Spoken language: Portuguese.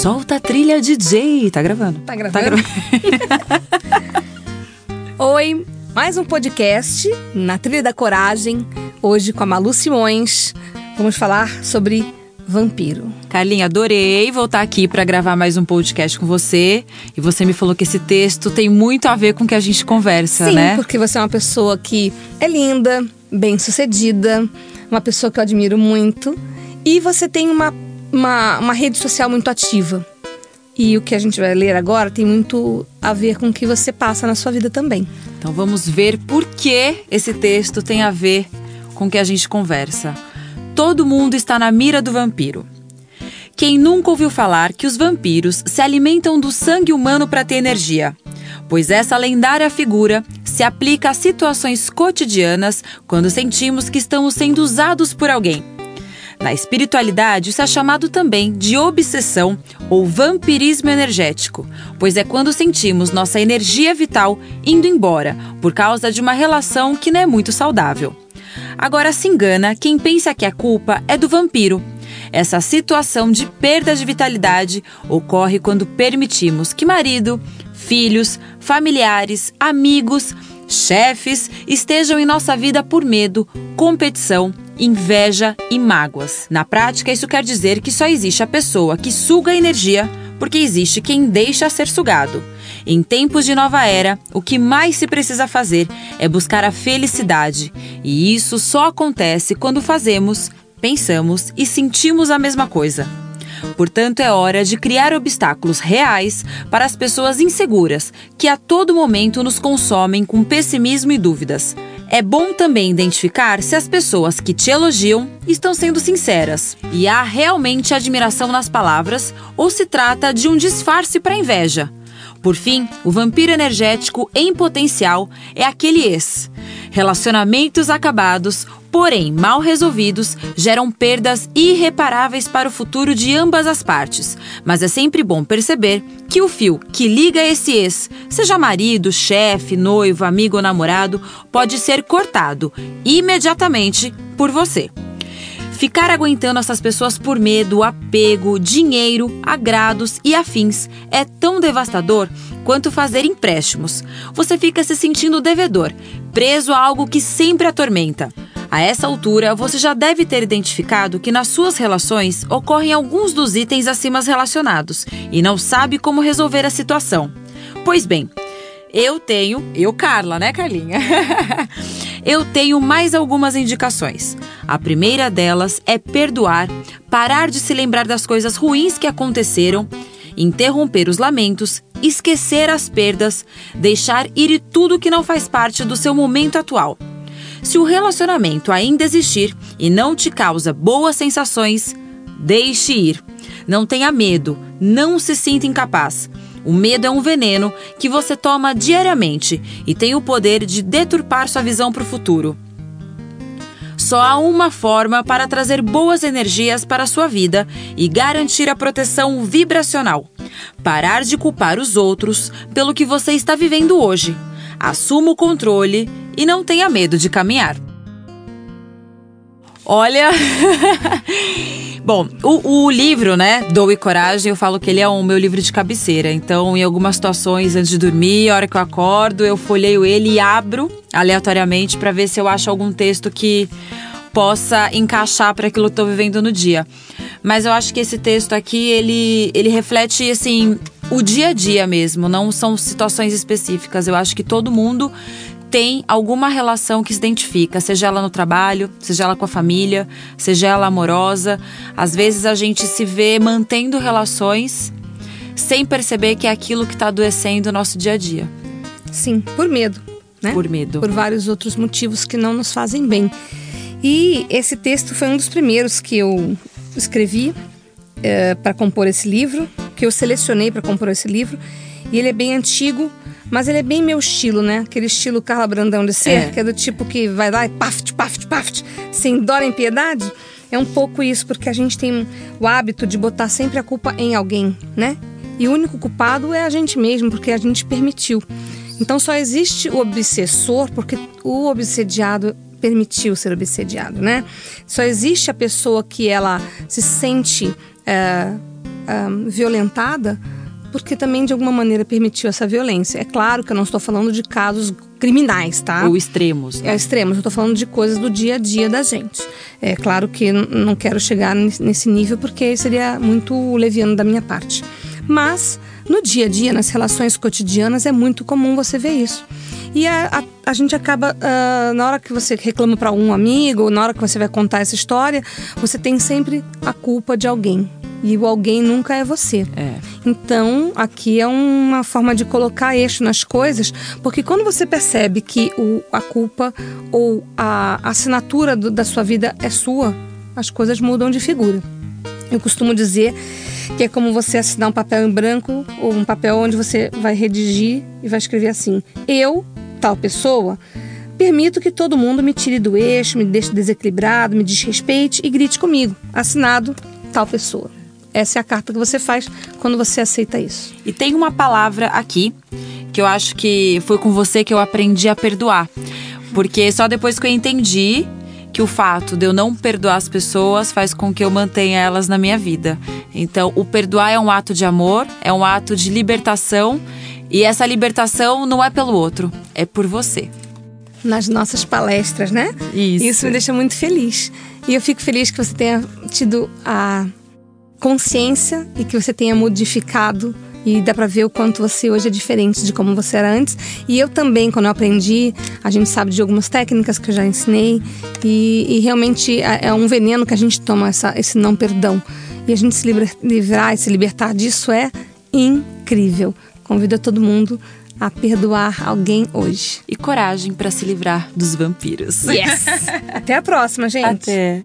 Solta a trilha DJ. Tá gravando. Tá gravando? Tá gravando. Oi, mais um podcast na Trilha da Coragem. Hoje com a Malu Simões. Vamos falar sobre vampiro. Carlinha, adorei voltar aqui para gravar mais um podcast com você. E você me falou que esse texto tem muito a ver com o que a gente conversa, Sim, né? Sim, porque você é uma pessoa que é linda, bem-sucedida, uma pessoa que eu admiro muito. E você tem uma uma, uma rede social muito ativa. E o que a gente vai ler agora tem muito a ver com o que você passa na sua vida também. Então vamos ver por que esse texto tem a ver com o que a gente conversa. Todo mundo está na mira do vampiro. Quem nunca ouviu falar que os vampiros se alimentam do sangue humano para ter energia? Pois essa lendária figura se aplica a situações cotidianas quando sentimos que estamos sendo usados por alguém na espiritualidade, isso é chamado também de obsessão ou vampirismo energético, pois é quando sentimos nossa energia vital indo embora por causa de uma relação que não é muito saudável. Agora se engana quem pensa que a culpa é do vampiro. Essa situação de perda de vitalidade ocorre quando permitimos que marido, filhos, familiares, amigos, chefes estejam em nossa vida por medo, competição, inveja e mágoas. Na prática, isso quer dizer que só existe a pessoa que suga a energia, porque existe quem deixa ser sugado. Em tempos de nova era, o que mais se precisa fazer é buscar a felicidade, e isso só acontece quando fazemos, pensamos e sentimos a mesma coisa. Portanto, é hora de criar obstáculos reais para as pessoas inseguras que a todo momento nos consomem com pessimismo e dúvidas. É bom também identificar se as pessoas que te elogiam estão sendo sinceras e há realmente admiração nas palavras ou se trata de um disfarce para inveja. Por fim, o vampiro energético em potencial é aquele ex. Relacionamentos acabados, porém mal resolvidos, geram perdas irreparáveis para o futuro de ambas as partes. Mas é sempre bom perceber que o fio que liga esse ex, seja marido, chefe, noivo, amigo ou namorado, pode ser cortado imediatamente por você. Ficar aguentando essas pessoas por medo, apego, dinheiro, agrados e afins é tão devastador quanto fazer empréstimos. Você fica se sentindo devedor, preso a algo que sempre atormenta. A essa altura, você já deve ter identificado que nas suas relações ocorrem alguns dos itens acima relacionados e não sabe como resolver a situação. Pois bem, eu tenho, eu Carla, né, Carlinha? eu tenho mais algumas indicações. A primeira delas é perdoar, parar de se lembrar das coisas ruins que aconteceram, interromper os lamentos, esquecer as perdas, deixar ir tudo que não faz parte do seu momento atual. Se o relacionamento ainda existir e não te causa boas sensações, deixe ir. Não tenha medo, não se sinta incapaz. O medo é um veneno que você toma diariamente e tem o poder de deturpar sua visão para o futuro. Só há uma forma para trazer boas energias para a sua vida e garantir a proteção vibracional: parar de culpar os outros pelo que você está vivendo hoje. Assuma o controle e não tenha medo de caminhar. Olha. Bom, o, o, livro, né, Dou e Coragem, eu falo que ele é o meu livro de cabeceira. Então, em algumas situações, antes de dormir, a hora que eu acordo, eu folheio ele e abro aleatoriamente para ver se eu acho algum texto que possa encaixar para aquilo que eu tô vivendo no dia. Mas eu acho que esse texto aqui, ele, ele reflete, assim, o dia a dia mesmo, não são situações específicas. Eu acho que todo mundo tem alguma relação que se identifica, seja ela no trabalho, seja ela com a família, seja ela amorosa. Às vezes a gente se vê mantendo relações sem perceber que é aquilo que está adoecendo o nosso dia a dia. Sim, por medo, né? Por medo. Por vários outros motivos que não nos fazem bem. E esse texto foi um dos primeiros que eu escrevi é, para compor esse livro, que eu selecionei para compor esse livro. E ele é bem antigo, mas ele é bem meu estilo, né? Aquele estilo Carla Brandão de ser, é. que é do tipo que vai lá e paft, paft, paft, sem dó nem piedade. É um pouco isso, porque a gente tem o hábito de botar sempre a culpa em alguém, né? E o único culpado é a gente mesmo, porque a gente permitiu. Então só existe o obsessor porque o obsediado permitiu ser obsediado, né? Só existe a pessoa que ela se sente é, é, violentada porque também de alguma maneira permitiu essa violência. É claro que eu não estou falando de casos criminais, tá? Ou extremos. Né? É extremos. Eu estou falando de coisas do dia a dia da gente. É claro que não quero chegar nesse nível porque seria muito leviano da minha parte. Mas no dia a dia, nas relações cotidianas, é muito comum você ver isso. E a, a, a gente acaba, uh, na hora que você reclama para um amigo, na hora que você vai contar essa história, você tem sempre a culpa de alguém. E o alguém nunca é você. É. Então, aqui é uma forma de colocar eixo nas coisas, porque quando você percebe que o, a culpa ou a assinatura do, da sua vida é sua, as coisas mudam de figura. Eu costumo dizer que é como você assinar um papel em branco ou um papel onde você vai redigir e vai escrever assim: Eu, tal pessoa, permito que todo mundo me tire do eixo, me deixe desequilibrado, me desrespeite e grite comigo. Assinado tal pessoa. Essa é a carta que você faz quando você aceita isso. E tem uma palavra aqui que eu acho que foi com você que eu aprendi a perdoar. Porque só depois que eu entendi que o fato de eu não perdoar as pessoas faz com que eu mantenha elas na minha vida. Então, o perdoar é um ato de amor, é um ato de libertação, e essa libertação não é pelo outro, é por você. Nas nossas palestras, né? Isso. Isso me deixa muito feliz. E eu fico feliz que você tenha tido a consciência e que você tenha modificado e dá para ver o quanto você hoje é diferente de como você era antes. E eu também, quando eu aprendi, a gente sabe de algumas técnicas que eu já ensinei e, e realmente é, é um veneno que a gente toma essa, esse não perdão. E a gente se livrar e se libertar disso é incrível. Convido a todo mundo a perdoar alguém hoje. E coragem para se livrar dos vampiros. Yes! Até a próxima, gente. Até.